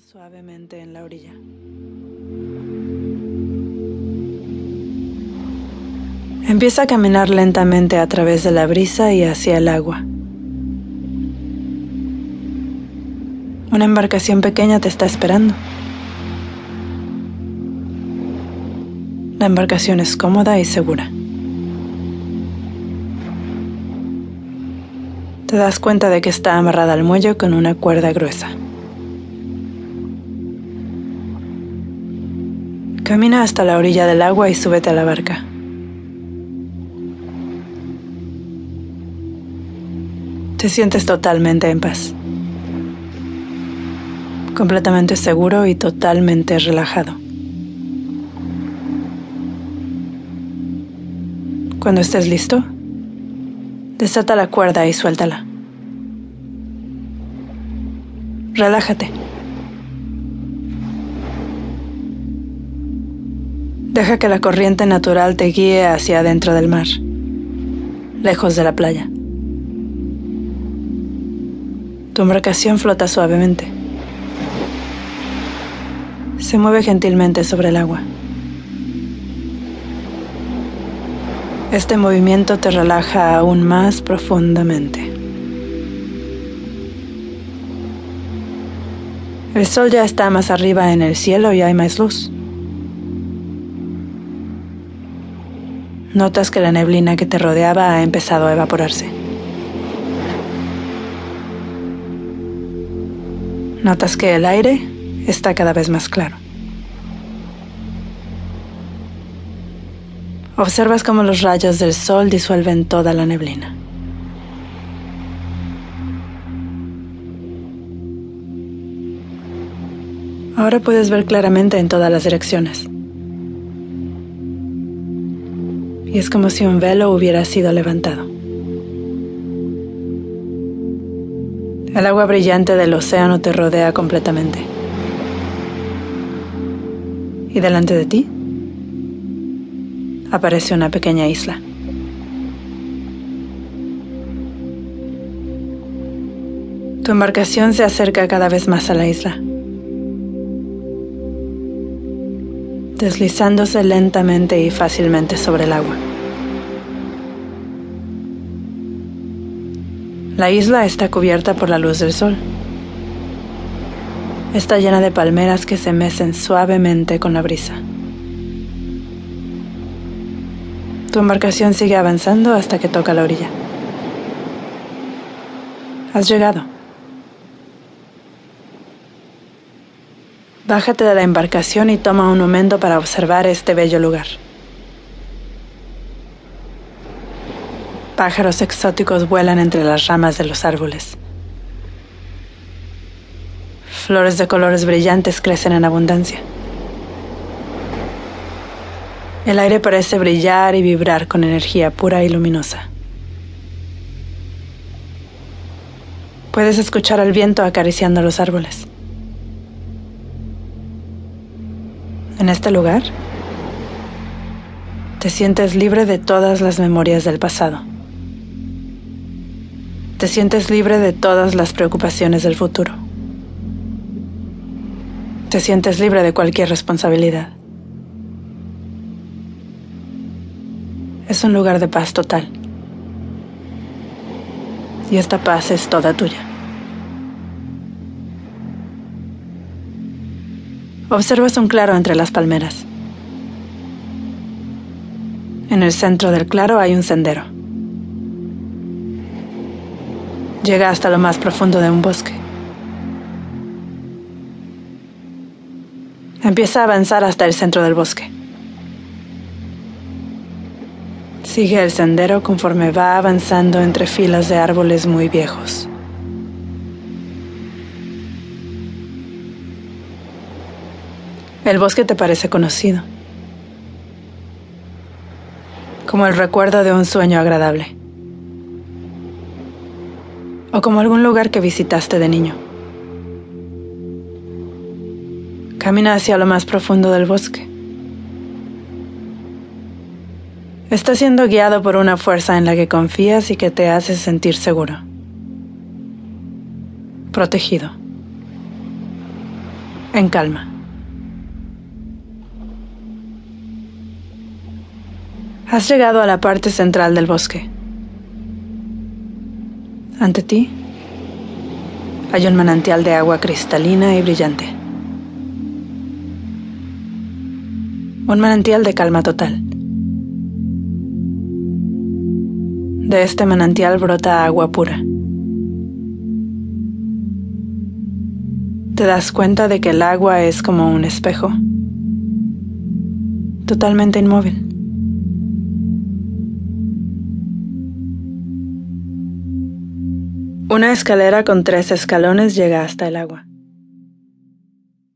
suavemente en la orilla. Empieza a caminar lentamente a través de la brisa y hacia el agua. Una embarcación pequeña te está esperando. La embarcación es cómoda y segura. Te das cuenta de que está amarrada al muelle con una cuerda gruesa. Camina hasta la orilla del agua y súbete a la barca. Te sientes totalmente en paz, completamente seguro y totalmente relajado. Cuando estés listo, desata la cuerda y suéltala. Relájate. Deja que la corriente natural te guíe hacia adentro del mar, lejos de la playa. Tu embarcación flota suavemente. Se mueve gentilmente sobre el agua. Este movimiento te relaja aún más profundamente. El sol ya está más arriba en el cielo y hay más luz. Notas que la neblina que te rodeaba ha empezado a evaporarse. Notas que el aire está cada vez más claro. Observas cómo los rayos del sol disuelven toda la neblina. Ahora puedes ver claramente en todas las direcciones. Y es como si un velo hubiera sido levantado. El agua brillante del océano te rodea completamente. Y delante de ti aparece una pequeña isla. Tu embarcación se acerca cada vez más a la isla. Deslizándose lentamente y fácilmente sobre el agua. La isla está cubierta por la luz del sol. Está llena de palmeras que se mecen suavemente con la brisa. Tu embarcación sigue avanzando hasta que toca la orilla. Has llegado. Bájate de la embarcación y toma un momento para observar este bello lugar. Pájaros exóticos vuelan entre las ramas de los árboles. Flores de colores brillantes crecen en abundancia. El aire parece brillar y vibrar con energía pura y luminosa. Puedes escuchar el viento acariciando los árboles. En este lugar, te sientes libre de todas las memorias del pasado. Te sientes libre de todas las preocupaciones del futuro. Te sientes libre de cualquier responsabilidad. Es un lugar de paz total. Y esta paz es toda tuya. Observas un claro entre las palmeras. En el centro del claro hay un sendero. Llega hasta lo más profundo de un bosque. Empieza a avanzar hasta el centro del bosque. Sigue el sendero conforme va avanzando entre filas de árboles muy viejos. El bosque te parece conocido, como el recuerdo de un sueño agradable, o como algún lugar que visitaste de niño. Camina hacia lo más profundo del bosque. Estás siendo guiado por una fuerza en la que confías y que te hace sentir seguro, protegido En calma. Has llegado a la parte central del bosque. Ante ti hay un manantial de agua cristalina y brillante. Un manantial de calma total. De este manantial brota agua pura. Te das cuenta de que el agua es como un espejo, totalmente inmóvil. Una escalera con tres escalones llega hasta el agua.